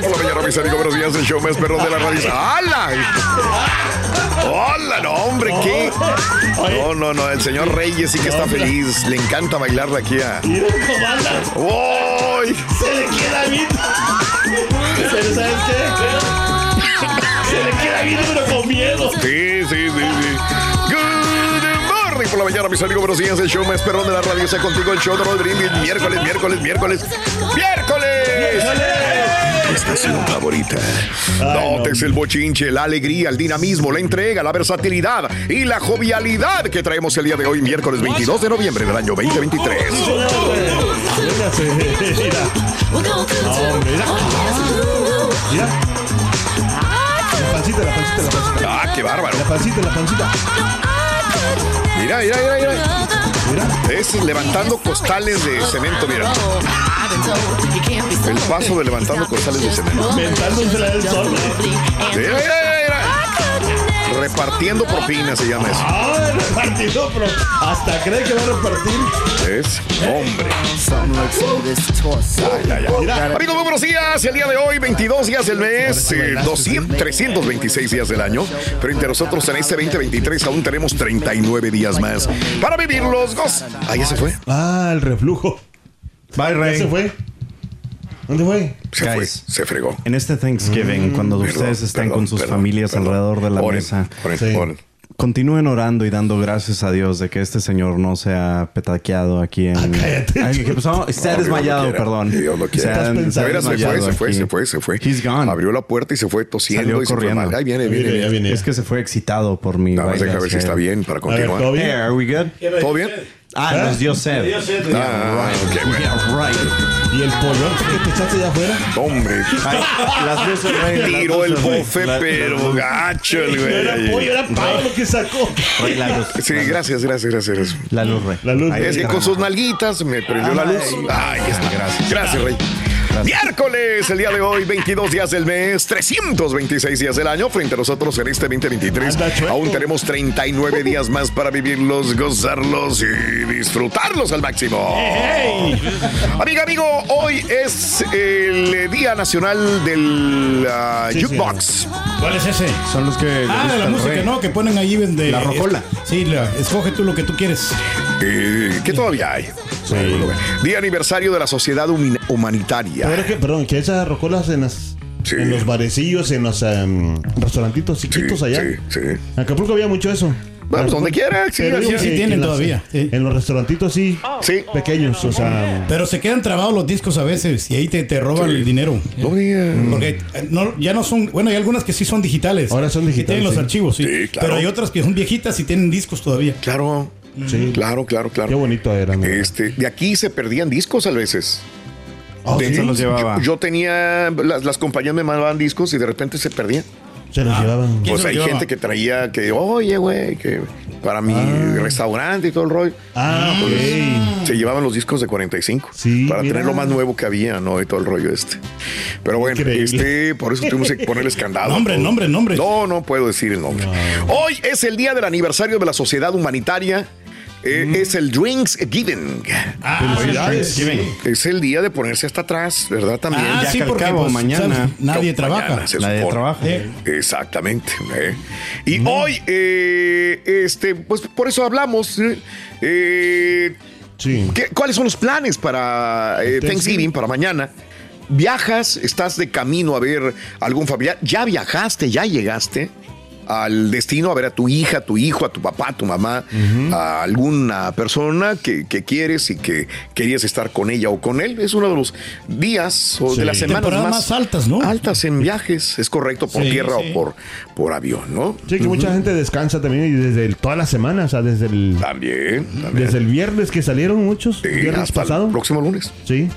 morning por la mañana, mis amigos. Buenos días, el show más perrón de la radio. ¡Hala! ¡Hola! No, hombre, ¿qué? No, no, no. El señor Reyes sí que está feliz. Le encanta bailar de aquí a. ¡Uy! Se le queda bien. ¿Pero sabes qué? Se le queda bien, pero con miedo. Sí, sí, sí, sí. Good morning por la mañana, mis amigos. Buenos días, el show más perrón de la radio. Está contigo el show de Raúl Brindis. Miércoles, miércoles, miércoles. ¡Miércoles! Estación favorita. Notes el bochinche, la alegría, el dinamismo, la entrega, la versatilidad y la jovialidad que traemos el día de hoy, miércoles 22 de noviembre del año 2023. Mira. La pancita, la pancita, la pancita. Ah, qué bárbaro. La pancita, la pancita. Mira, mira, mira, mira. Es levantando costales de cemento, mira. El paso de levantando costales de cemento. Del sol. Mira. Repartiendo propinas se llama eso. Ah, repartido, pero hasta cree que va a repartir. Es hombre. Ay, ay, ay. Amigos, muy buenos días. El día de hoy, 22 días del mes, eh, 200, 326 días del año. Frente a nosotros en este 2023 aún tenemos 39 días más para vivir los gozos. Ah, ya se fue. Ah, el reflujo. Bye, ¿Ya Rey. se fue? ¿Dónde fue? Se fue, Guys. se fregó. En este Thanksgiving, cuando Perdón, ustedes están perdón, con sus perdón, familias perdón. alrededor de la Oren, mesa, oren, Sí. oren. continúen orando y dando gracias a Dios de que este señor no se ha petaqueado aquí en. cállate. Ay, ¿qué pasó? Se ha No, desmayado, perdón. Dios lo quiera. Se se veras, se fue, se fue, se fue, se fue. He's gone. Abrió la puerta y se fue tosiendo Salió y se fue corriendo. Ahí viene, viene, viene, ya viene. viene. Es que se fue excitado por mi Nada más deja ver si está bien para continuar. ¿todo bien? ¿Todo bien? Ah, nos dio sed. Ah, right. ¿Y el pollote que te echaste allá afuera? Hombre. Ay, las luces, Rey. las Tiró el luces, Rey. bofe, La- pero gacho el No era pollo, güey. era pavo lo que sacó. Rey, la luz. Sí, gracias, gracias, gracias. La luz, Rey. La luz. Ahí Es que está. con sus nalguitas me prendió la luz. Ay, está. gracias. Gracias, Rey. Miércoles, el día de hoy, 22 días del mes, 326 días del año. Frente a nosotros en este 2023, Anda chueco. aún tenemos 39 días más para vivirlos, gozarlos y disfrutarlos al máximo. Amiga, amigo, hoy es el Día Nacional del ah, Sí, sí. Jukebox. ¿Cuál es ese? Son los que. Ah, de la música, Rey. ¿no? Que ponen ahí de... La rocola. Sí, la- escoge tú lo que tú quieres. Eh, que todavía hay. Día aniversario de la Sociedad Humanitaria. Pero que, perdón, que esas rocolas en, las, Sí. en los barecillos, en los em, restaurantitos Sí, chiquitos allá. sí, sí. En Acapulco había mucho eso. Bueno, pues, donde quiera, sí, Pero que Sí tienen en las- todavía, sí. En los restaurantitos sí, Sí. pequeños, o sea... Pero se quedan trabados los discos a veces y ahí te, te roban el dinero. No diga. Porque eh, no, ya no son, bueno, hay algunas que sí son digitales. Ahora son digitales, tienen los sí. archivos, sí. Sí, claro. Pero hay otras que son viejitas y tienen discos todavía. Claro, Sí. claro, claro, claro. Qué bonito era. ¿no? Este, de aquí se perdían discos a veces. Ah, De- sí, se los llevaba. Yo, yo tenía, las, las compañías me mandaban discos y de repente se perdían. Se los llevaban. ¿Quién Pues hay llevaba? gente que traía que, oye, güey, que para mi restaurante y todo el rollo. Ah, ok. Se llevaban los discos de 45 Sí, para mira. tener lo más nuevo que había, ¿no? Y todo el rollo este. Pero bueno, Increíble. este, por eso tuvimos que ponerles candado. Nombre, todo. nombre, nombre. No, no puedo decir el nombre. Hoy es el día del aniversario de la Sociedad Humanitaria eh, es el Drinks Giving. Ah. Es el día de ponerse hasta atrás, ¿verdad? También. Ah, Ya sí, porque cabo, pues, mañana. ¿sabes? nadie No, trabaja. mañana Nadie trabaja. Eh, Exactamente. ¿eh? Y hoy, eh, este, pues por eso hablamos. Sí. ¿qué- ¿Cuáles son los planes para eh, Thanksgiving, para mañana? ¿Viajas? ¿Estás de camino a ver algún familiar? ¿Ya viajaste? ¿Ya llegaste? Al destino a ver a tu hija, a tu hijo, a tu papá, a tu mamá, a alguna persona que, que quieres y que querías estar con ella o con él. Es uno de los días o Sí. de las semanas más, más altas, ¿no? Altas en viajes, es correcto, por Sí, tierra sí. o por, por avión, ¿no? Sí, que mucha gente descansa también y desde el- toda la semana, o sea, desde el, También, también. desde el viernes que salieron muchos, viernes hasta pasado. el próximo lunes. Sí.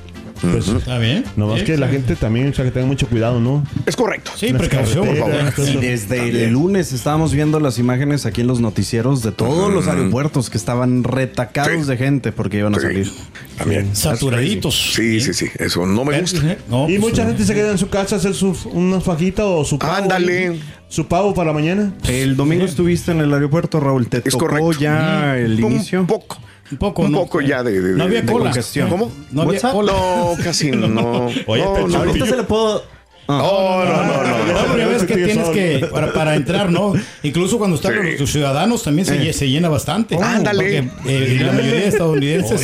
Pues, Está bien. nomás Sí, que la sí. gente también, o sea, que tenga mucho cuidado, ¿no? Es correcto. Sí, Las precaución, por favor. carreteras, todo Y eso. desde el lunes estábamos viendo las imágenes aquí en los noticieros de todos los aeropuertos que estaban retacados Sí. de gente porque iban a Sí, salir. También. Saturaditos. Sí, sí, sí. Eso no me gusta. No, Y pues, mucha gente se queda en su casa a hacer su, una fajita o su pavo. Ándale. Su pavo para la mañana. El domingo estuviste en el aeropuerto, Raúl. ¿Te Es tocó correcto. ya el Un inicio? poco. Un poco, Un ¿no? poco ya de, de- No había de cola. congestión. ¿Cómo? No había cola. No, casi no. Oye, no, Ahorita se le puedo... Ah. No, no, no, no, no. No, pero ya ves que tienes que, para, para entrar, ¿no? Incluso cuando están Sí. los, los ciudadanos también se, lle- se llena bastante. Ándale. Porque, eh, la mayoría de estadounidenses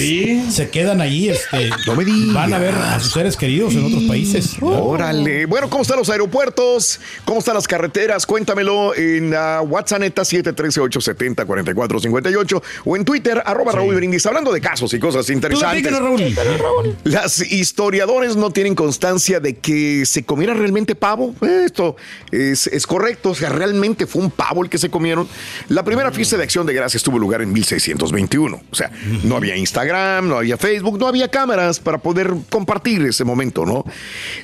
se quedan allí, este, No me digas. van a ver a sus seres queridos en otros países. Órale. Bueno, ¿cómo están los aeropuertos? ¿Cómo están las carreteras? Cuéntamelo en uh, WhatsApp neta 713-870-4458 o en Twitter, arroba Raúl Brindis, hablando de casos y cosas interesantes. Platícanos, Raúl. Las historiadores no tienen constancia de que se comiera realmente pavo. Eh, Esto es, es correcto. O sea, realmente fue un pavo el que se comieron. La primera fiesta de acción de gracias tuvo lugar en 1621. O sea, no había Instagram, no había Facebook, no había cámaras para poder compartir ese momento, ¿no?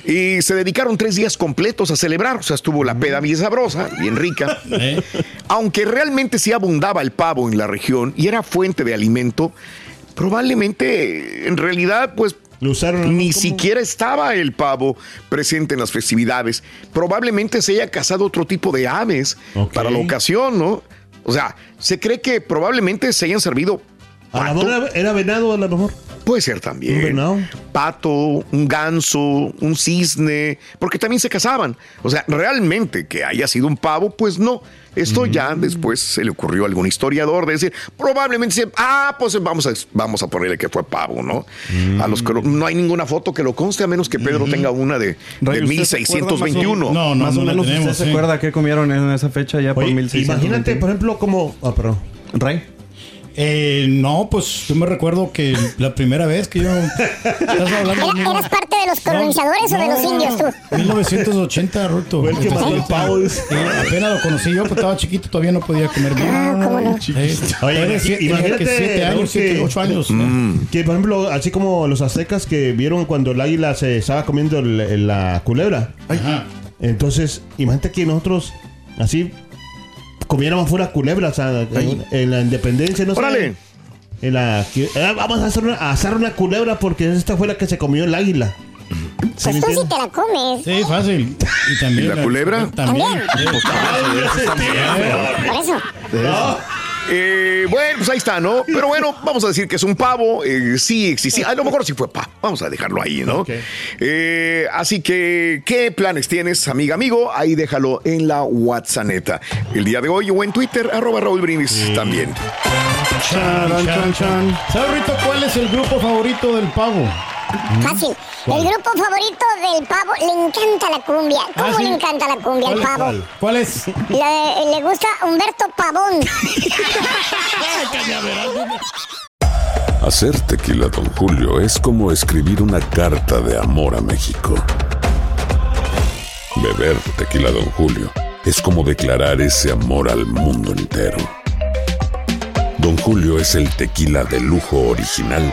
Y se dedicaron tres días completos a celebrar. O sea, estuvo la peda bien sabrosa, bien rica. ¿Eh? Aunque realmente sí abundaba el pavo en la región y era fuente de alimento, probablemente en realidad pues Lo usaron ni como- siquiera estaba el pavo presente en las festividades. Probablemente se haya cazado otro tipo de aves para la ocasión, ¿no? O sea, se cree que probablemente se hayan servido A lo pato. mejor era, era venado, a lo mejor. Puede ser también. Un venado. Pato, un ganso, un cisne, porque también se cazaban. O sea, realmente que haya sido un pavo, pues no. Esto ya después se le ocurrió a algún historiador de decir, probablemente, se- ah, pues vamos a, vamos a ponerle que fue pavo, ¿no? A los que lo- no hay ninguna foto que lo conste, a menos que Pedro tenga una de, de Ray, ¿usted se acuerda más o- 1621. No, no, Más no o menos, tenemos, ¿usted se acuerda qué comieron en esa fecha ya por Oye, 1600? imagínate, por ejemplo, como... Ah, perdón. Ray. Eh, no, pues yo me recuerdo que la primera vez que yo. ¿Estás hablando ¿Era- ¿Eras parte de los colonizadores o de los indios tú? 1980, Ruto. Fue el que mató el pavo. dice. Sí, apenas lo conocí yo, pues estaba chiquito, todavía no podía comer bien. Ah, cómo no. Oye, Tenía siete- imagínate, que siete Raúl, años, siete, que- ocho años. Que, por ejemplo, así como los aztecas que vieron cuando el águila se estaba comiendo el- la culebra. Ajá. Entonces, imagínate que nosotros, así, comiéramos fuera culebra, o sea, en, en la independencia, no. Órale. En la, eh, vamos a hacer una, a asar una culebra porque esta fue la que se comió el águila. ¿Sí Pues tú sí entiendes? te la comes. Sí, fácil. Y también. ¿Y la culebra? También. Por eso. Eh, bueno, pues ahí está, ¿no? Pero bueno, vamos a decir que es un pavo. eh, sí existía. A lo mejor sí fue pavo. Vamos a dejarlo ahí, ¿no? Eh, así que, ¿qué planes tienes, amiga, amigo? Ahí déjalo en la WhatsApp. El día de hoy o en Twitter, arroba Raúl Brindis también. Charan, chan, chan. ¿Sabes, Rito, cuál es el grupo favorito del pavo? Fácil. El grupo favorito del pavo le encanta la cumbia. ¿Cómo Ah, sí. le encanta la cumbia al pavo? ¿Cuál es? Le, le gusta Humberto Pavón. Hacer tequila, Don Julio, es como escribir una carta de amor a México. Beber tequila, Don Julio, es como declarar ese amor al mundo entero. Don Julio es el tequila de lujo original,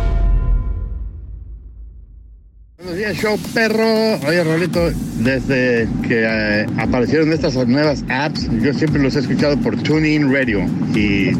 Show perro. Oye, Rolito, desde que eh, aparecieron estas nuevas apps, yo siempre los he escuchado por TuneIn Radio y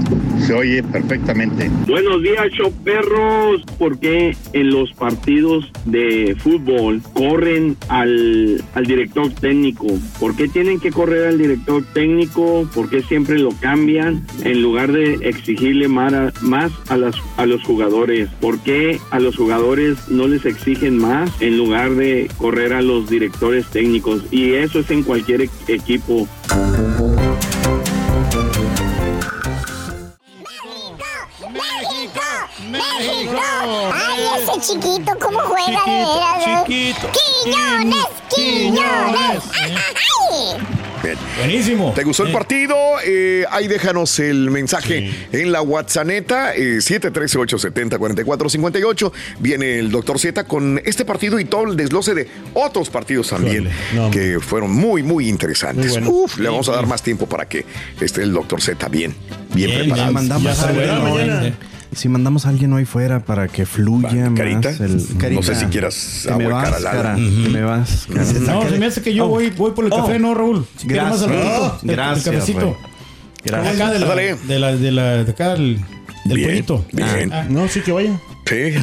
se oye perfectamente. Buenos días, show perros. ¿Por qué en los partidos de fútbol corren al, al director técnico? ¿Por qué tienen que correr al director técnico? ¿Por qué siempre lo cambian en lugar de exigirle más a, más a, las, a los jugadores? ¿Por qué a los jugadores no les exigen más en lugar de correr a los directores técnicos? Y eso es en cualquier e- equipo. ¡México! ¡Ay, ese chiquito cómo juega de veras! ¿no? chiquito. ¡Quiñones! ¡Quiñones! ¡Ay! Bien. Buenísimo. ¿Te gustó el partido? Eh, ahí déjanos el mensaje en la WhatsApp, eh, 713-870-4458. Viene el doctor Z con este partido y todo el desglose de otros partidos también no. que fueron muy, muy interesantes. Muy bueno. Uf, le vamos a dar más tiempo para que esté el doctor Z bien, bien, Bien, preparado. bien. mandamos Ya a mañana. Si mandamos a alguien hoy fuera para que fluya más Carita, el no sé si quieras que me vas, cara al cara, alma. que me vas. cara. No, se me hace que yo voy, voy por el café, ¿no, Raúl? Si más Gracias. ratito, el- Gracias, El cafecito. Gracias. Acá de la, de la, de la, de acá del, del Bien, pollito. bien. Ah, No, sí que vaya. Sí.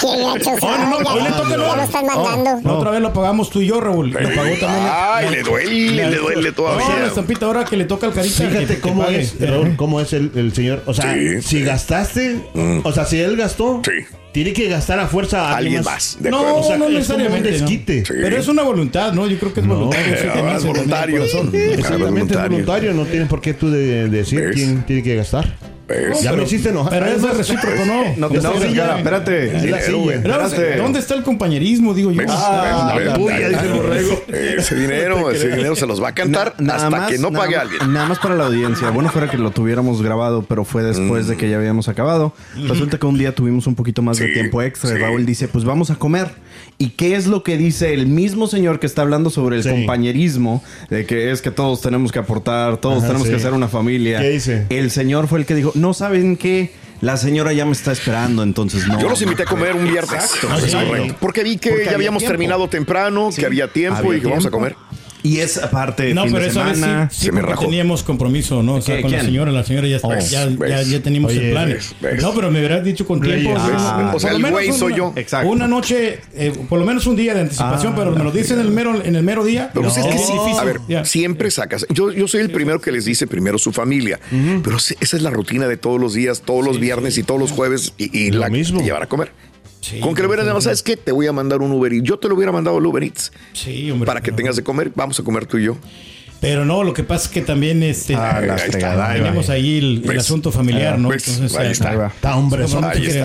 ¡Qué gacho Oh, no, no, no. otra vez lo pagamos tú y yo, Raúl. Lo pagó también. Ay, la- le duele, la- le duele todavía. No, la estampita ahora que le toca al carita. Fíjate que cómo es, Raúl, cómo es el, el señor. O sea, Sí, si sí. gastaste, o sea, si él gastó, Sí. tiene que gastar a fuerza a Alguien más. De No. O sea, no es necesariamente. ¿no? desquite. Sí. Pero es una voluntad, ¿no? Yo creo que es voluntario. me es voluntario. Exactamente, es voluntario. voluntario. No tienes por qué tú de, de decir ¿Ves? quién tiene que gastar. Ya me hiciste enojar. Pero es de Además, recíproco, ¿no? No te Es de- cara, espérate. Es la silla. Pero, Espérate. ¿Dónde está el compañerismo? Digo yo. Ah, la tuya, dice el borrego. Ese dinero, ese dinero se los va a cantar Na- nada hasta más- que no nada pague más- alguien. Nada más para la audiencia. Bueno, fuera que lo tuviéramos grabado, pero fue después de que ya habíamos acabado. Resulta que un día tuvimos un poquito más de Sí, tiempo extra. y sí. Raúl dice, pues vamos a comer. ¿Y qué es lo que dice el mismo señor que está hablando sobre el Sí. compañerismo? De que es que todos tenemos que aportar, todos Ajá, tenemos sí. que hacer una familia. ¿Qué dice? El señor fue el que dijo, no saben qué, la señora ya me está esperando, entonces no. Yo los invité a comer un viernes. Exacto, correcto. Porque vi que Porque ya había habíamos tiempo. terminado temprano, que había tiempo Había y que vamos a comer. Y es aparte No, fin pero de esa vez sí, semana. sí Se me rajó. teníamos compromiso, ¿no? O sea, ¿Qué? con la señora, la señora ya, está, Ves, ya, ya, ya teníamos Oye, el plan. ves, ves. No, pero me hubieras dicho con tiempo. Sí, Ah, o sea, por lo el menos güey soy una- yo. Exacto. Una noche, eh, por lo menos un día de anticipación, Ah, pero me lo dicen en el mero, en el mero día. Pero pues es que es sí, difícil. a ver, siempre sacas. Yo, yo soy el primero que les dice primero su familia, pero sí, esa es la rutina de todos los días, todos los viernes y todos los jueves y, y Lo la mismo. llevar a comer. Sí, Con que le hubieran llamado, ¿sabes qué? Te voy a mandar un Uber Eats. Yo te lo hubiera mandado al Uber Eats Sí, hombre. para que tengas de comer. Vamos a comer tú y yo. Pero no, lo que pasa es que también este, Ah, la Ahí está. fregada. ahí va. tenemos ahí el, el ¿Ves? asunto familiar, ¿no? ¿Ves? Entonces, Ahí está. Está hombre, no Ahí está.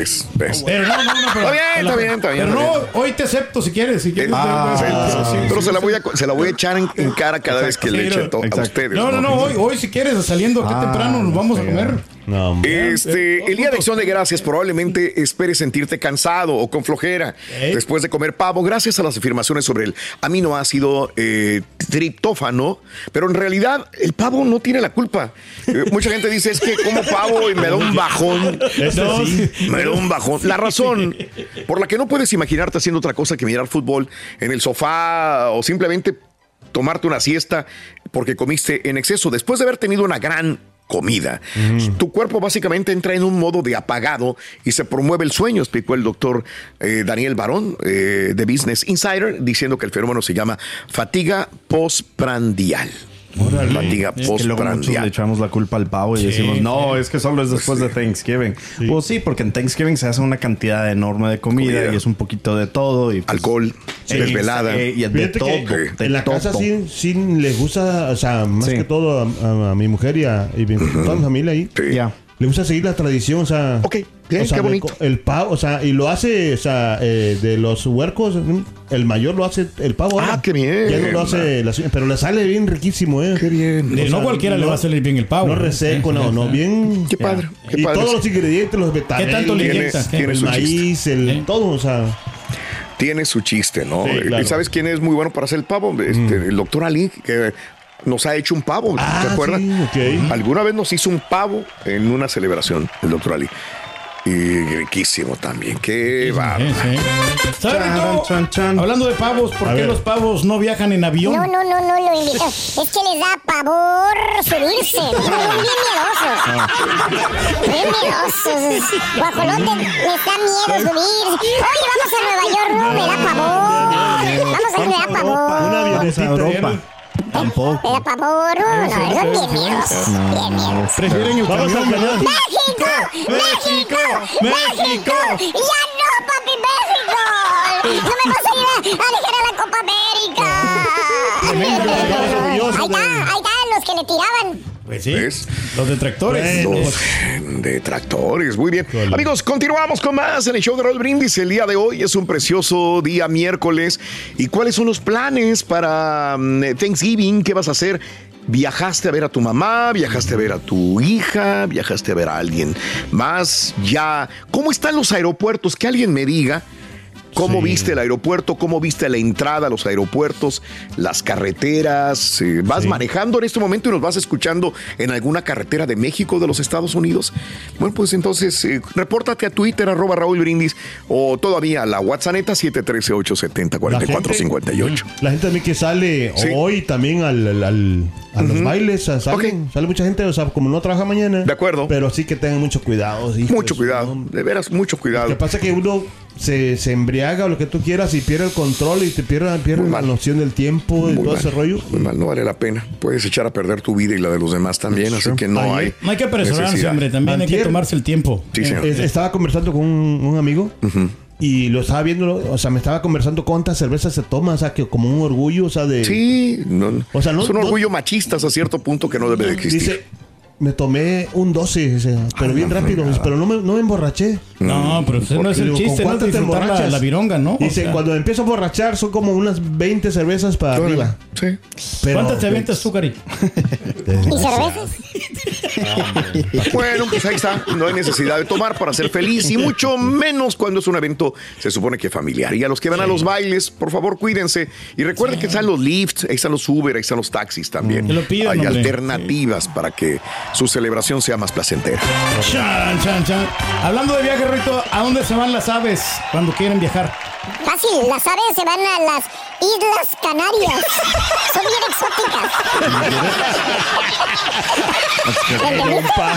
¿Ves? ¿Ves? Pero no, no, no, pero, Está bien, está bien, está bien, Pero está no, hoy te acepto si quieres. Si quieres Ah, te- Sí, sí, sí, sí, pero sí, se la voy a, se la voy a echar en, en cara cada vez que le eche to- a ustedes. No, no, no, hoy, hoy si quieres, saliendo aquí Ah, temprano, nos vamos a comer. No. Este, el día de acción de gracias probablemente esperes sentirte cansado o con flojera ¿Eh? después de comer pavo, gracias a las afirmaciones sobre el aminoácido eh, triptófano, pero en realidad el pavo no tiene la culpa. Eh, mucha gente dice es que como pavo y me da un bajón. No. Me da un bajón. La razón por la que no puedes imaginarte haciendo otra cosa que mirar fútbol en el sofá o simplemente tomarte una siesta porque comiste en exceso después de haber tenido una gran comida. Tu cuerpo básicamente entra en un modo de apagado y se promueve el sueño, explicó el doctor eh, Daniel Barón eh, de Business Insider, diciendo que el fenómeno se llama fatiga postprandial. Fatiga Es que luego muchos le postprandial. echamos la culpa al pavo y Sí, decimos, no, sí. es que solo es después de Thanksgiving. Pues sí, porque en Thanksgiving se hace una cantidad enorme de comida, Comida. y es un poquito de todo. Y pues, Alcohol, Sí, desvelada. eh, y de Fíjate todo. que de en la casa todo. sí, sí les gusta, o sea, más Sí. que todo a, a- a mi mujer y a, y mi- toda mi familia ahí. Sí. Ya. Le gusta seguir la tradición, o sea. Ok, bien, o sea, qué de bonito. co- El pavo, o sea, y lo hace, o sea, eh, de los huercos, mm, el mayor lo hace el pavo. Ah, ahora. qué bien. Ya no lo hace la señora, pero le sale bien riquísimo, ¿eh? Qué bien. Eh, O no cualquiera le no- va a salir bien el pavo. No ¿eh? reseco, no, no, bien. Qué padre, qué y padre. todos los ingredientes, los vegetales. tanto le inyectas? ¿Qué? El su chiste. maíz, el ¿Eh? todo, o sea. Tiene su chiste, ¿no? Sí, Eh, claro. ¿Sabes quién es muy bueno para hacer el pavo? Este, El doctor Ali, que nos ha hecho un pavo, Ah, ¿te acuerdas? sí, ok. Alguna vez nos hizo un pavo en una celebración, el doctor Ali. Y riquísimo también. Qué va. Hablando de pavos, ¿por A qué ver. los pavos no viajan en avión? No, no, no, no lo invito. Es que les da pavor subirse. Son bien miedosos. Bien miedosos. Guajolote les da miedo subir. Oye, vamos a Nueva York, no, me da pavor. Vamos a ir, me da Una pavor. Vamos a avionetita. Europa. Tampoco. da pavor. No, no, son bien. Bien miedosos. Prefieren el Vamos camión, ¿verdad? ¡México! ¡México! ¡México! ¡Ya no, papi, México! ¡No me vas a ir a, a dejar a la Copa América! Ahí está, ahí están los que le tiraban. Pues sí. ¿Ves? Los detractores. Los detractores, muy bien. Amigos, continuamos con más en el show de Roll Brindis. El día de hoy es un precioso día miércoles. ¿Y cuáles son los planes para mm, Thanksgiving? ¿Qué vas a hacer? ¿Viajaste a ver a tu mamá? ¿Viajaste a ver a tu hija? ¿Viajaste a ver a alguien más? Ya. ¿Cómo están los aeropuertos? Que alguien me diga. ¿Cómo Sí. viste el aeropuerto? ¿Cómo viste la entrada a los aeropuertos? Las carreteras. eh, ¿Vas Sí. manejando en este momento y nos vas escuchando en alguna carretera de México, de los Estados Unidos? Bueno, pues entonces, eh, repórtate a Twitter, arroba Raúl Brindis, o todavía a la WhatsApp 713-870-4458. La gente también que sale Sí. hoy también al- a los bailes, o sea, salen- sale mucha gente, o sea, como no trabaja mañana. De acuerdo. Pero sí que tengan mucho cuidado. hijos, Mucho cuidado, ¿no? de veras, mucho Lo cuidado. que pasa es que uno se, se embriaga o lo que tú quieras y pierde el control y te pierde, pierde la noción del tiempo y todo mal, ese rollo. Muy mal, no vale la pena. Puedes echar a perder tu vida y la de los demás también, así que no hay. No hay que apresurarse, hombre. También hay que tomarse el tiempo. Sí, señor. Es- estaba conversando con un, un amigo y lo estaba viendo, o sea, me estaba conversando cuántas cervezas se toma, o sea, que como un orgullo, o sea, de... Sí, no, O sea, no- es un no- orgullo machista hasta cierto punto que no debe de existir. Dice, me tomé un 12, dice, pero bien la rápido, fregada. pero no me, no me emborraché. No, pero ese no es el Digo, ¿con chiste, no te disfrutar la, emborrachas? la vironga, ¿no? O Dice, sea, cuando empiezo a borrachar son como unas 20 cervezas para arriba. Sí. Pero- ¿Cuántas te avientas tú, Cari? ¿Y cervezas? Bueno, pues ahí está. No hay necesidad de tomar para ser feliz y mucho menos cuando es un evento, se supone que familiar. Y a los que van a los bailes, por favor, cuídense. Y recuerden que están los lifts, ahí están los Uber, ahí están los taxis también. Que lo hay hombre. alternativas para que su celebración sea más placentera. Chan, chan, chan. Hablando de viaje, Rito, ¿a dónde se van las aves cuando quieren viajar? Fácil, las aves se van a las Islas Canarias. Son bien exóticas.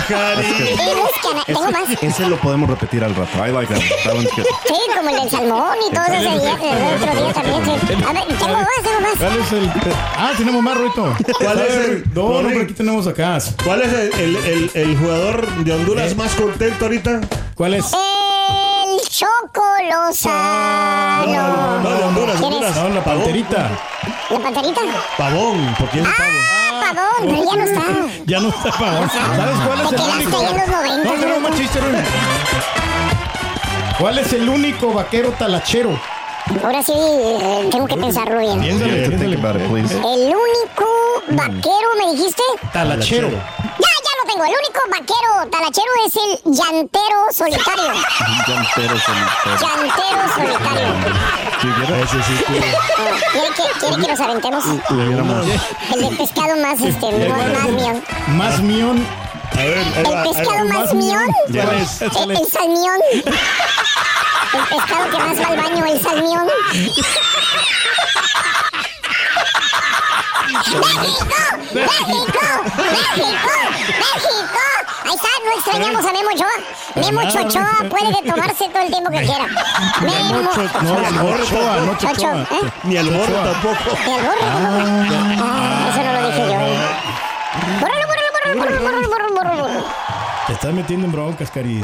Cana- Tengo más. Ese lo podemos repetir al rato. I like that. That one's good. Sí, como el del salmón y todo ese día, el otro día también. sí. A ver, tengo más, tengo más. ¿Cuál es el...? Ah, tenemos más, Rito. ¿Cuál es el- No, no, aquí tenemos acá. ¿Cuál es el, el- el- el jugador de Honduras más contento ahorita? ¿Cuál es? El Choco Lozano. No, no, de Honduras. Honduras. No, la panterita. ¿La panterita? Pavón, porque es un pavo. Pavón, pero ya no está. Ya no está pavón. ¿Sabes cuál es Te el único? en los 90, No, ¿no? más chiste, Rito. ¿Cuál es el único vaquero talachero? Ahora sí, eh, tengo que pensarlo bien. Piénsale, Think piénsale. about it, please. El único vaquero, ¿me dijiste? Talachero. Ya, ya lo tengo. El único vaquero talachero es el llantero solitario. Llantero solitario. Llantero solitario. Ese sí, tú. ¿Quiere que, quiere que nos aventemos? El de pescado más, este, más mío. Más mión. A ver, El pescado más mión. ¿Cuál es? El, el salmión. El pescado que más va al baño, el salmión. ¡México! ¡México! ¡México! ¡México! Ahí está, no extrañamos a Memo Ochoa. Memo nada, Ochoa no. puede tomarse todo el tiempo que quiera. Memo No, Ochoa, no Ochoa, Ochoa. ¿eh? Ni el gorro tampoco. ¿Y el gorro? Ah, eso no lo Bórralo, bórralo, bórralo, bórralo, bórralo, bórralo, bórralo. Te estás metiendo en broncas, Cari.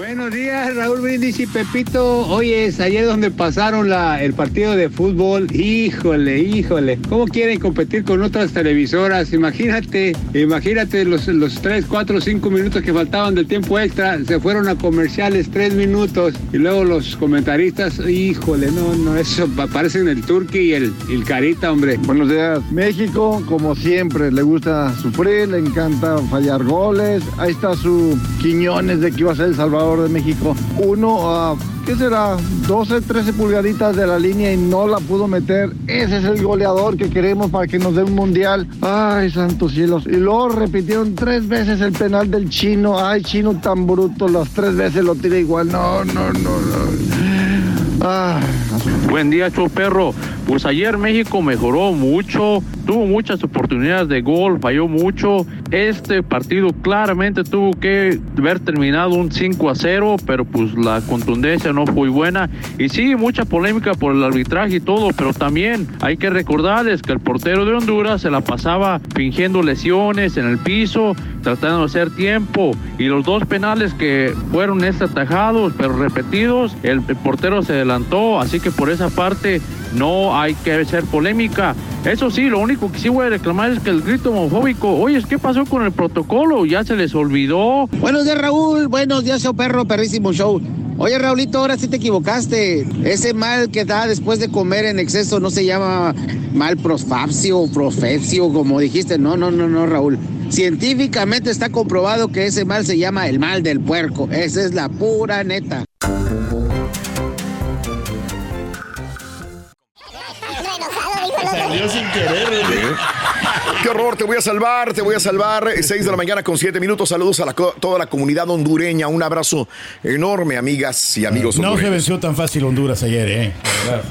Buenos días, Raúl Brindis y Pepito. Oye, es ayer donde pasaron la, el partido de fútbol. Híjole, híjole. ¿Cómo quieren competir con otras televisoras? Imagínate, imagínate los, los 3, 4, 5 minutos que faltaban del tiempo extra. Se fueron a comerciales 3 minutos. Y luego los comentaristas, híjole, no, no, eso parecen el Turqui y el, y el Carita, hombre. Buenos días. México, como siempre, le gusta sufrir, le encanta fallar goles. Ahí está su Quiñones de que iba a ser el Salvador de México. Uno a, ¿qué será? 12, 13 pulgaditas de la línea y no la pudo meter. Ese es el goleador que queremos para que nos dé un mundial. Ay, santos cielos. Y luego repitieron tres veces el penal del chino. Ay, chino tan bruto, las tres veces lo tira igual. No, no, no, no. Buen día, show perro. Pues ayer México mejoró mucho, tuvo muchas oportunidades de gol, falló mucho. Este partido claramente tuvo que haber terminado un 5 a 0, pero pues la contundencia no fue buena. Y sí, mucha polémica por el arbitraje y todo, pero también hay que recordarles que el portero de Honduras se la pasaba fingiendo lesiones en el piso, tratando de hacer tiempo. Y los dos penales que fueron este atajados, pero repetidos, el, el portero se adelantó, así que por esa parte no hay que hacer polémica. Eso sí, lo único que sí voy a reclamar es que el grito homofóbico, oye, ¿qué pasó con el protocolo? ¿Ya se les olvidó? Buenos días, Raúl. Buenos días, show perro, perrísimo show. Oye, Raulito, ahora sí te equivocaste. Ese mal que da después de comer en exceso no se llama mal prosfapsio profepsio, como dijiste. No, no, no, no, Raúl. Científicamente está comprobado que ese mal se llama el mal del puerco. Esa es la pura neta. Querer, güey. Qué horror, te voy a salvar, te voy a salvar. 6 de la mañana con 7 minutos. Saludos a la toda la comunidad hondureña. Un abrazo enorme, amigas y amigos No se venció tan fácil Honduras ayer, ¿eh?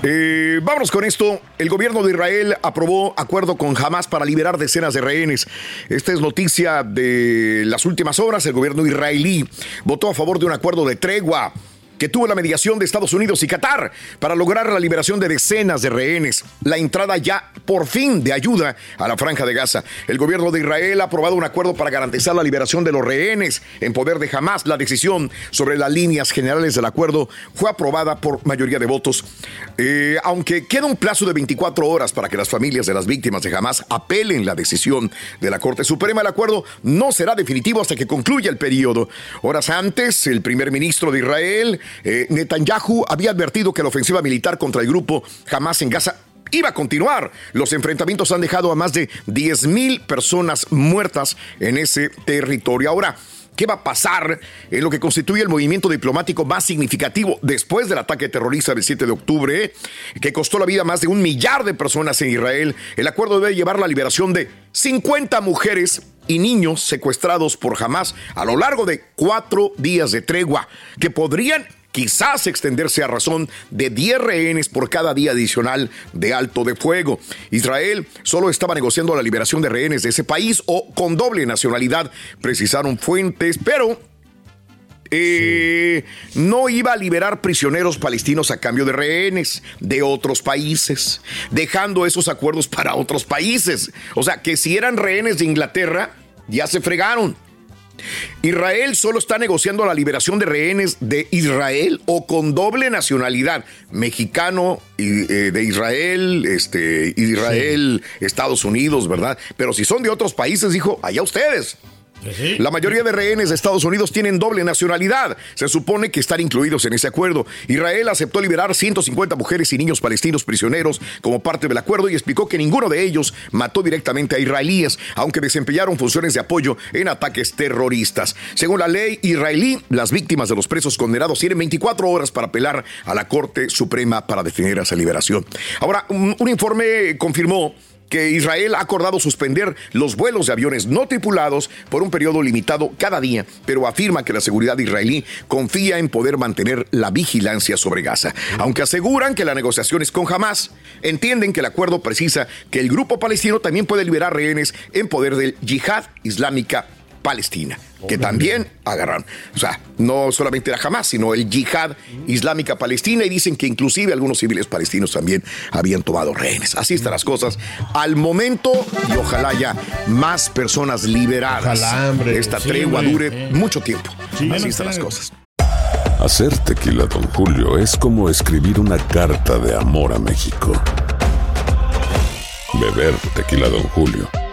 Eh, vámonos con esto. El gobierno de Israel aprobó acuerdo con Hamas para liberar decenas de rehenes. Esta es noticia de las últimas horas. El gobierno israelí votó a favor de un acuerdo de tregua que tuvo la mediación de Estados Unidos y Qatar para lograr la liberación de decenas de rehenes, la entrada ya por fin de ayuda a la franja de Gaza. El gobierno de Israel ha aprobado un acuerdo para garantizar la liberación de los rehenes en poder de Hamas. La decisión sobre las líneas generales del acuerdo fue aprobada por mayoría de votos, Eh, aunque queda un plazo de 24 horas para que las familias de las víctimas de Hamas apelen la decisión de la Corte Suprema. El acuerdo no será definitivo hasta que concluya el periodo. Horas antes, el primer ministro de Israel, eh, Netanyahu, había advertido que la ofensiva militar contra el grupo Hamas en Gaza iba a continuar. Los enfrentamientos han dejado a más de 10 mil personas muertas en ese territorio. Ahora, ¿Qué va a pasar en lo que constituye el movimiento diplomático más significativo después del ataque terrorista del 7 de octubre, que costó la vida a más de un millar de personas en Israel? El acuerdo debe llevar la liberación de 50 mujeres y niños secuestrados por Hamas a lo largo de cuatro días de tregua, que podrían quizás extenderse a razón de 10 rehenes por cada día adicional de alto de fuego. Israel solo estaba negociando la liberación de rehenes de ese país o con doble nacionalidad, precisaron fuentes, pero eh, no iba a liberar prisioneros palestinos a cambio de rehenes de otros países, dejando esos acuerdos para otros países. O sea, que si eran rehenes de Inglaterra, ya se fregaron. Israel solo está negociando la liberación de rehenes de Israel o con doble nacionalidad, mexicano eh, de Israel, este, Israel, Estados Unidos, ¿verdad? Pero si son de otros países, dijo, allá ustedes. La mayoría de rehenes de Estados Unidos tienen doble nacionalidad. Se supone que están incluidos en ese acuerdo. Israel aceptó liberar 150 mujeres y niños palestinos prisioneros como parte del acuerdo y explicó que ninguno de ellos mató directamente a israelíes, aunque desempeñaron funciones de apoyo en ataques terroristas. Según la ley israelí, las víctimas de los presos condenados tienen 24 horas para apelar a la Corte Suprema para definir esa liberación. Ahora, un informe confirmó que Israel ha acordado suspender los vuelos de aviones no tripulados por un periodo limitado cada día, pero afirma que la seguridad israelí confía en poder mantener la vigilancia sobre Gaza. Aunque aseguran que las negociaciones con Hamas entienden que el acuerdo precisa que el grupo palestino también puede liberar rehenes en poder del yihad islámica Palestina, que también agarraron. O sea, no solamente era Hamas, sino el yihad islámica palestina y dicen que inclusive algunos civiles palestinos también habían tomado rehenes. Así están las cosas al momento y ojalá haya más personas liberadas. Ojalá, hombre. Esta Sí, tregua hombre. dure mucho tiempo. Sí. Así están las cosas. Hacer tequila, Don Julio, es como escribir una carta de amor a México. Beber tequila, Don Julio,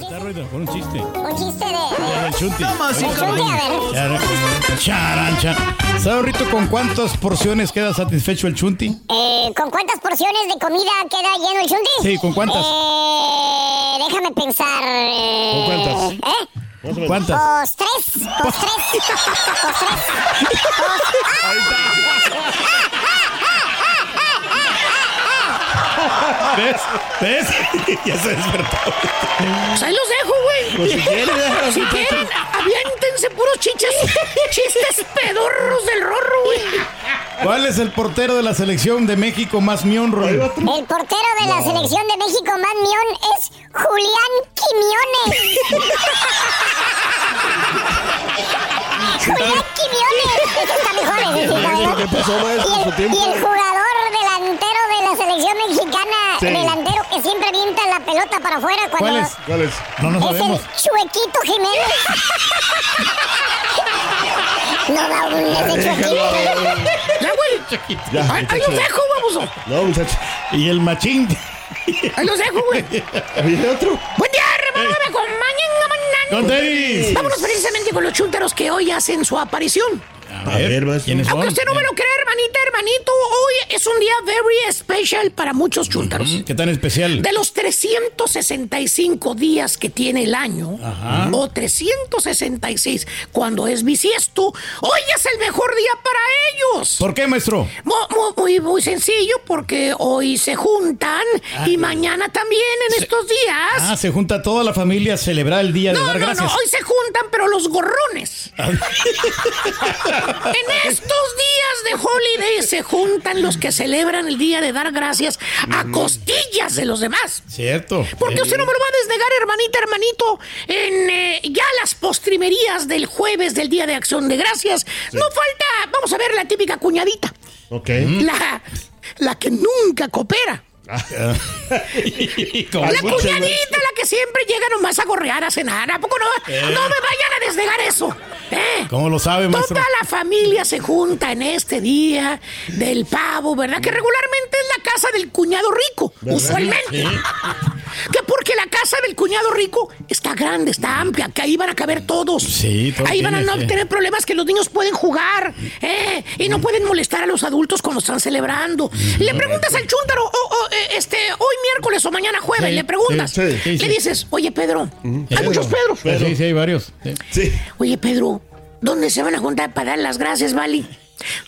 Despertar, Ruido, con un chiste. Un chiste de. Del chunti. ¿Cómo así, Del cabrón? chunti, a ver. Charan, charan. ¿Sabe, Rito, con cuántas porciones queda satisfecho el chunti? Eh, ¿Con cuántas porciones de comida queda lleno el chunti? Sí, ¿con cuántas? Eh, déjame pensar. eh, ¿Con cuántas? ¿Eh? ¿Cuántas? Pues tres, pues tres, pues tres. ¿Ves? ¿Ves? ya se despertó. Pues ahí los dejo, güey. Pues si quieren, déjalo Si quieren, aviéntense puros chiches, chistes pedorros del rorro, güey. ¿Cuál es el portero de la selección de México más mión, Rollo? El portero de la selección de México más mión es Julián Quimiones. Julián Quimiones. Está mejor. ¿Qué pasó, maestro? Y Su el, tiempo. y el jugador selección mexicana, Sí. delantero que siempre avienta la pelota para afuera cuando... ¿Cuál es? ¿Cuál es? No nos es sabemos. el Chuequito Jiménez. no, no, ese Chuequito. Ya, güey. Ya, Ahí, ahí los dejo, vamos. No, muchacho. Y el machín. Ahí los dejo, güey. ¿Había otro? Buen día, hermano. Me acompañan a Con tenis. Vámonos precisamente con los chúntaros que hoy hacen su aparición. A ver, ¿quiénes son? Aunque usted no me lo crea, hermanita, hermanito, hoy es un día very special para muchos chúntaros. ¿Qué tan especial? De los 365 días que tiene el año, Ajá. o 366 cuando es bisiesto, hoy es el mejor día para ellos. ¿Por qué, maestro? Mu- mu- Muy, muy, sencillo, porque hoy se juntan y mañana también en estos días. Ah, se junta toda la familia a celebrar el día de no, dar no, gracias. no, hoy se juntan, pero los gorrones. En estos días de holiday se juntan los que celebran el día de dar gracias a costillas de los demás. Cierto. Porque usted no me lo va a desnegar, hermanita, hermanito, en eh, ya las postrimerías del jueves del Día de Acción de Gracias. No falta, vamos a ver la típica cuñadita. Ok. La, la que nunca coopera. La cuñadita, la que siempre llega nomás a gorrear a cenar. ¿A poco no? Eh. No me vayan a desnegar eso. ¿eh? ¿Cómo lo sabe, maestro? Toda la familia se junta en este día del pavo, ¿verdad? Que regularmente es la casa del cuñado rico, ¿Verdad? usualmente. Sí. Que porque la casa del cuñado rico está grande, está amplia, que ahí van a caber todos. Sí, todo Ahí van a no tener problemas que los niños pueden jugar ¿eh? y no pueden molestar a los adultos cuando están celebrando. Le preguntas al chúntaro, o- o, eh, este, hoy miércoles o mañana jueves, Sí, le preguntas. sí, sí, sí. Le dices, oye Pedro, hay Pedro. muchos Pedros. Sí, sí, hay varios. Sí. Oye, Pedro, ¿dónde se van a juntar para dar las gracias, Vali?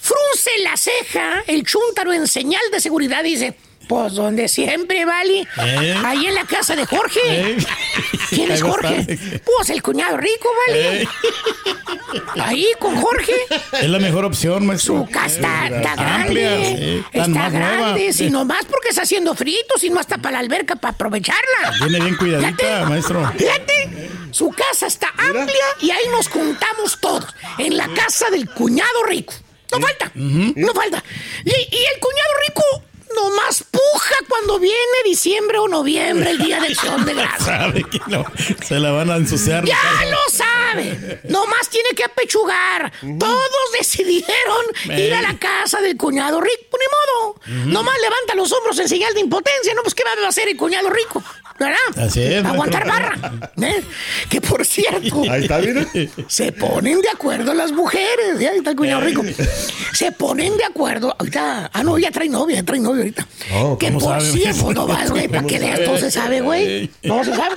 Frunce la ceja, el chúntaro en señal de seguridad dice, pues donde siempre, Vali. ¿Eh? Ahí en la casa de Jorge. ¿Eh? ¿Quién es Jorge? Pues el cuñado rico, Vali. ¿Eh? Ahí con Jorge. Es la mejor opción, maestro. Su casa está, Eh, está grande. Amplia, sí, está más nueva. grande. Si Sí. nomás porque está haciendo frito, si no hasta para la alberca para aprovecharla. Viene bien cuidadita, Fíjate, maestro. Fíjate, su casa está amplia y ahí nos juntamos todos. En la casa del cuñado rico. No falta, no falta. Y, y el cuñado rico nomás puja cuando viene diciembre o noviembre, el día del Acción de Gracias. Sabe que no, se la van a ensuciar. ¡Ya lo sabe! Nomás tiene que apechugar. Todos decidieron ir a la casa del cuñado rico. Ni modo. Nomás levanta los hombros en señal de impotencia. No, pues ¿qué va a hacer el cuñado rico? ¿Verdad? Así es, Aguantar barra. ¿eh? Que por cierto. Ahí está, mira. Se ponen de acuerdo las mujeres. ¿eh? Ahí está el cuñado rico. Se ponen de acuerdo. Ahorita. Ah, no, ya trae novia, ya trae novia ahorita. Oh, que ¿cómo por sabe? cierto, no vas, güey, para ¿Cómo que veas, todo se sabe, güey. No se sabe.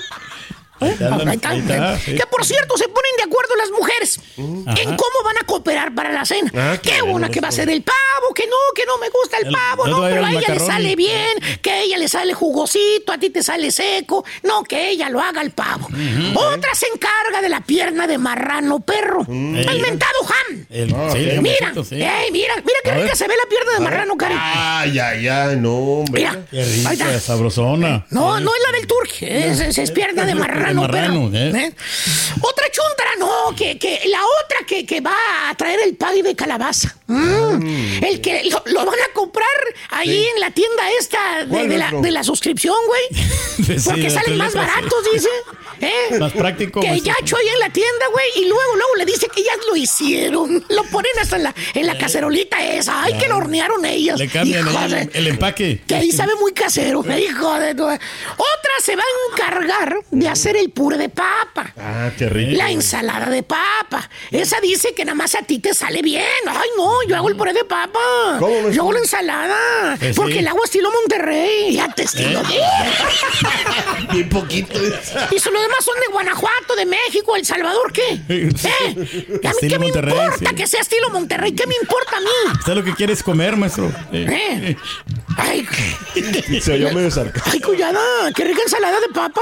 ¿Eh? está, Ahí está. ahí está, sí. Que por cierto, se ponen de acuerdo las mujeres Ajá. en cómo van a cooperar para la cena. Ah, que una que va a ser el pavo, que no, que no me gusta el, El- pavo, no, pero a el ella le sale bien, que a ella le sale jugosito, a ti te sale seco, no, que ella lo haga el pavo. Otra se encarga de la pierna de marrano perro, mentado ham. El, Ah, sí, ok. el Mira, jamoncito, sí. ey, mira, mira qué rica se ve la pierna de marrano, Cari. Ay, ay, ay, no, hombre. Mira, Qué rica, sabrosona. No, no es la del turque, es, es- es pierna de marrano. De marrano, pero, ¿eh? ¿eh? Otra chuntara, no, que, que la otra que, que va a traer el pay de calabaza. Mm, El que lo, lo van a comprar ahí en la tienda esta de, ¿Cuál, de la, de la suscripción, güey. Sí, Porque salen más baratos, dice. ¿eh? Más práctico, Que ya hecho ahí en la tienda, güey. Y luego, luego le dice que ya lo hicieron. Lo ponen hasta en la, en la cacerolita esa. Ay, que lo hornearon ellas. Le cambian de- el, empaque. que ahí sabe muy casero, hijo de Otra se va a encargar de hacer el puré de papa. Ah, qué rico. La ensalada de papa. Esa dice que nada más a ti te sale bien. Ay, no, yo hago el puré de papa. ¿Cómo, maestro? Yo hago la ensalada. Pues porque sí. el agua estilo Monterrey. Ya te estilo. Bien poquito. Y si los demás son de Guanajuato, de México, El Salvador, ¿qué? ¿Eh? ¿A mí qué me importa sí. que sea estilo Monterrey? ¿Qué me importa a mí? Usted lo que quiere es comer, maestro. ¿Eh? Ay, Se oyó medio sarcástico. Ay, cuñada, qué rica ensalada de papa.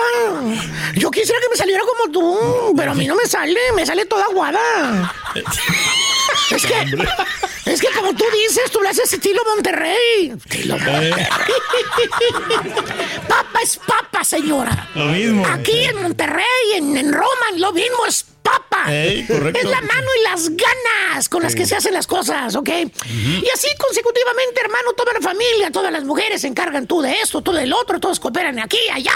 Yo quisiera que me saliera como tú, pero a mí no me sale, me sale toda aguada. Es que, es que como tú lo haces estilo Monterrey. Estilo Monterrey. Papa es papa, señora. Lo mismo. Aquí en Monterrey, en, en Roma, lo mismo es papa. Es la mano y las ganas con las que se hacen las cosas, ¿ok? Y así consecutivamente, hermano, toda la familia, todas las mujeres se encargan tú de esto, tú del otro, todos cooperan aquí, allá.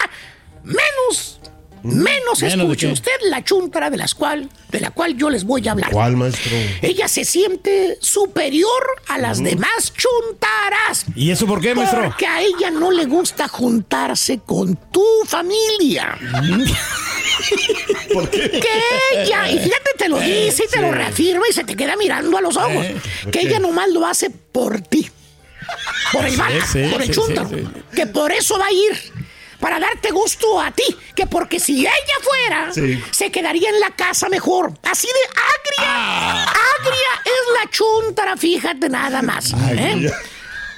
Menos, menos ¿Menos escuche usted la chuntara de, las cual, de la cual yo les voy a hablar. ¿Cuál, maestro? Ella se siente superior a las demás chuntaras. ¿Y eso por qué, maestro? Porque a ella no le gusta juntarse con tu familia. ¿Por qué? Que ella, y fíjate, te lo dice y te lo reafirma y se te queda mirando a los ojos. Eh, que ella nomás lo hace por ti. Por el Sí, sí, por el sí, chúntaro. sí, sí. Que por eso va a ir. Para darte gusto a ti. Que porque si ella fuera, Sí. se quedaría en la casa mejor. Así de agria. Agria es la chuntara, fíjate nada más. ¿eh?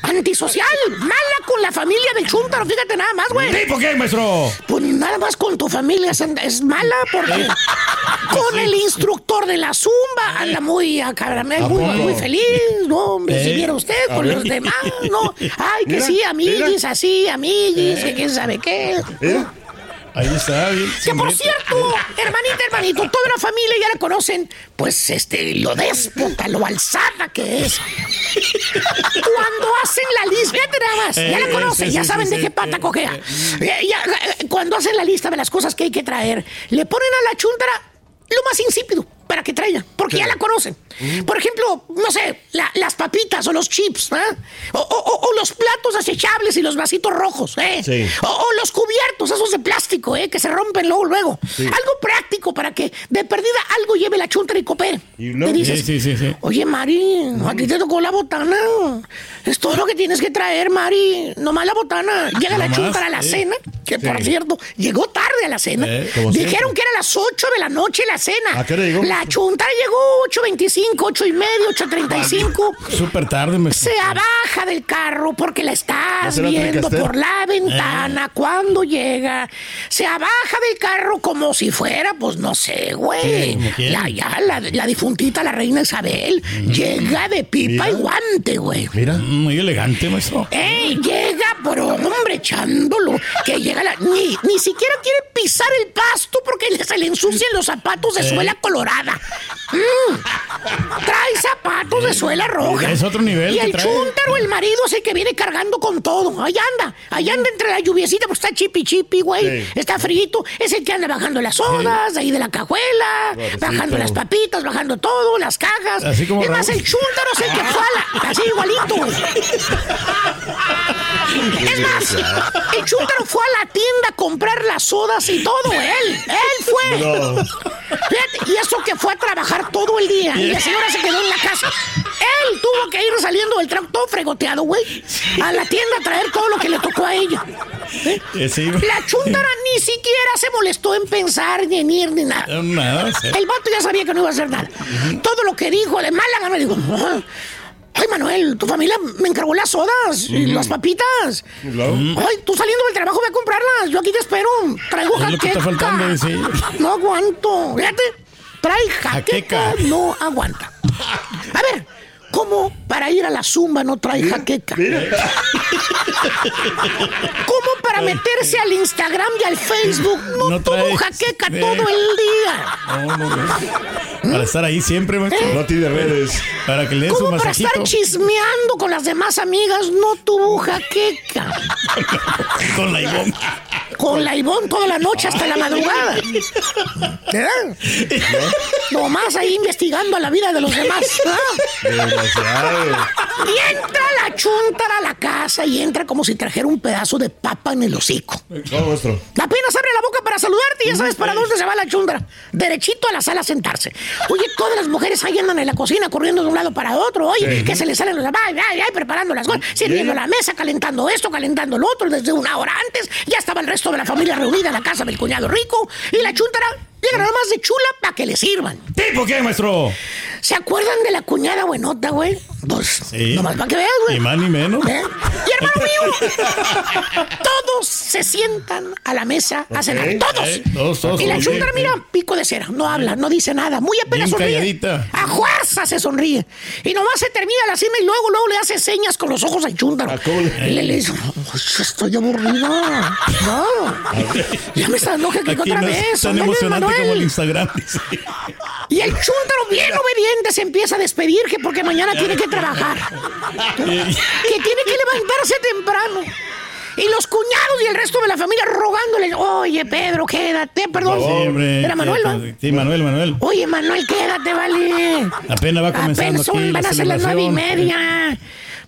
Antisocial, mala con la familia del chúntaro, fíjate nada más, güey. ¿Y por qué, maestro? Pues nada más con tu familia es, mala porque con el instructor de la zumba anda muy, muy, muy feliz, no, hombre, si Eh, viera usted con los demás, no, ay, que sí, amiguis, así, amiguis, que quién sabe qué. ¿Eh? Ahí está, bien. Que por cierto, hermanita, hermanito, toda la familia ya la conocen, pues este, lo déspota, lo alzada que es. Cuando hacen la lista, fíjate nada más, ya la Eh, conocen, sí, ya saben sí, de sí, qué pata sí, cojea. Eh, ya, eh, cuando hacen la lista de las cosas que hay que traer, le ponen a la chuntara lo más insípido. Para que traiga, porque ya la conocen. Por ejemplo, no sé, la- las papitas o los chips, ¿ah? o, o- o- o los platos desechables y los vasitos rojos, ¿eh? Sí. o, o los cubiertos, esos de plástico, ¿eh? que se rompen luego, luego. Algo práctico para que de perdida algo lleve la chunta y luego? ¿Qué dices? Sí. Oye, Mari, a ti te tocó la botana. Es todo lo que tienes que traer, Mari. Nomás la botana. Llega la Nomás, chuntara a la cena, que por cierto, llegó tarde a la cena. Eh, Dijeron siempre. que era las 8 de la noche la cena. ¿A qué hora llegó? La chuntara llegó 8.25, 8 y medio, 8.35. Súper tarde, maestro. Se abaja del carro porque la ¿No estás viendo por la ventana Eh. cuando llega. Se abaja del carro como si fuera, pues no sé, güey. La, ya, la, la difuntita, la reina Isabel, llega de pipa Mira. y guante, güey. Mira. Mm, Muy elegante, maestro. ¡Ey! Llega, pero hombre, echándolo. Que llega la. Ni, ni siquiera quiere pisar el pasto porque se le ensucian los zapatos de Eh. suela colorada. Mm. Trae zapatos de suela roja. Es otro nivel Y el chúntaro, el marido, es el que viene cargando con todo. Allá anda. Allá anda entre la lluviecita, pues está chipi chipi, güey. Sí. Está frito. Es el que anda bajando las sodas, ahí de la cajuela, Pobrecito. bajando las papitas, bajando todo, las cajas. Así como es más, el chúntaro es el que fue a la. Así igualito. Es más, el chúntaro fue a la tienda a comprar las sodas y todo, él. Él fue. No. Fíjate, y eso que fue a trabajar todo el día. Y la señora se quedó en la casa. Él tuvo que ir saliendo del trabajo todo fregoteado, güey. A la tienda a traer todo lo que le tocó a ella. ¿Eh? La chúntara ni siquiera se molestó en pensar, ni en ir, ni nada. El vato ya sabía que no iba a hacer nada. Todo lo que dijo, de mala gana, dijo, "Ah, ay Manuel, tu familia me encargó las sodas y las papitas. Ay, tú saliendo del trabajo ve a comprarlas. Yo aquí te espero. Traigo Es lo que está jaqueca. faltando, sí. No aguanto. Fíjate, trae jaqueca, Jaqueca. no aguanta. A ver, ¿cómo para ir a la zumba no trae jaqueca? ¿Cómo para meterse al Instagram y al Facebook no, No tuvo jaqueca Eh. todo el día? No, no, no. Para estar ahí siempre, maestro. No tiene redes. Para que le den su ¿Cómo para estar chismeando con las demás amigas no tuvo jaqueca? Con la Ivonne. Con la Ivonne toda la noche hasta la madrugada. ¿Verdad? Nomás ahí investigando la vida de los demás. Y entra la chuntara a la casa y entra como si trajera un pedazo de papa en el hocico. Apenas abre la boca para saludarte y ya sabes para dónde se va la chuntara. Derechito a la sala a sentarse. Oye, todas las mujeres ahí andan en la cocina corriendo de un lado para otro. Oye, que se les salen los... Ay, ay, ay, preparando las cosas, sirviendo la mesa, calentando esto, calentando lo otro. Desde una hora antes ya estaba el resto de la familia reunida en la casa del cuñado rico y la chuntara llega nada más de chula para que le sirvan. ¿Tipo qué, maestro? ¿Se acuerdan de la cuñada buenota, güey? Pues, Sí. nomás para que veas, güey. Ni más ni menos. ¿Eh? Y hermano mío, todos se sientan a la mesa a cenar. Todos. Eh, todos, todos, y la sí, mira, pico de cera. No habla, no dice nada. Muy apenas Bien sonríe. calladita. A fuerza se sonríe. Y nomás se termina la cena y luego, luego le hace señas con los ojos al chúntaro. Ah, ¿cómo le- Y le, le dice, "Ay, estoy aburrida. No. Ya me está dando que Aquí otra no vez. tan emocionante Manuel". como el Instagram. dice. Y el chúntaro, bien obediente, se empieza a despedir que porque mañana tiene que trabajar. Que tiene que levantarse temprano. Y los cuñados y el resto de la familia rogándole, oye, Pedro, quédate, perdón. Era Manuel, ¿va? Sí, Manuel, Manuel. Oye, Manuel, quédate, vale. Apenas va comenzando Apenas son- aquí van a ser las nueve y media.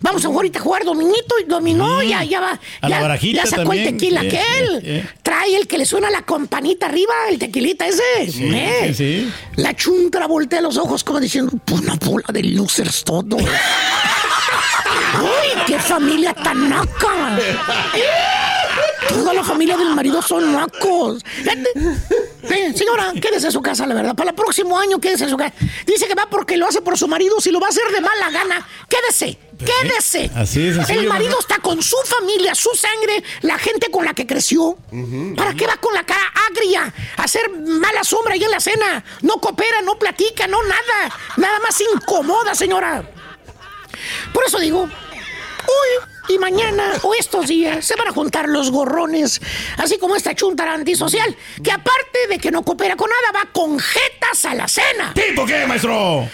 Vamos a ahorita a jugar dominito y dominó, ya, ya va. A la ya, barajita ya sacó también. el tequila Sí, aquel. Trae el que le suena la campanita arriba, el tequilita ese. Sí, Eh. sí, sí. La chuntra voltea los ojos como diciendo, pues una bola de losers todo. ¡Ay, qué familia tan naca! Toda la familia del marido son nacos. Fíjate. Sí, señora, quédese en su casa, la verdad. Para el próximo año, quédese en su casa. Dice que va porque lo hace por su marido. Si lo va a hacer de mala gana, quédese. Quédese. Así de sencillo, El marido está con su familia, su sangre, la gente con la que creció. ¿Para qué va con la cara agria a hacer mala sombra ahí en la cena? No coopera, no platica, no nada. Nada más incomoda, señora. Por eso digo, hoy y mañana o estos días se van a juntar los gorrones, así como esta chuntara antisocial, que aparte de que no coopera con nada, va con jetas a la cena. ¿Tipo qué, maestro?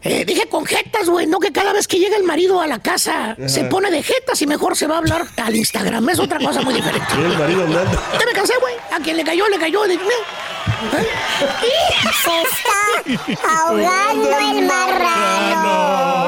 Eh, dije con jetas, güey, no que cada vez que llega el marido a la casa se pone de jetas y mejor se va a hablar al Instagram. Es otra cosa muy diferente. Y el marido andando. Ya me cansé, güey. A quien le cayó, le cayó. "Mira, Se está ahogando el marrano.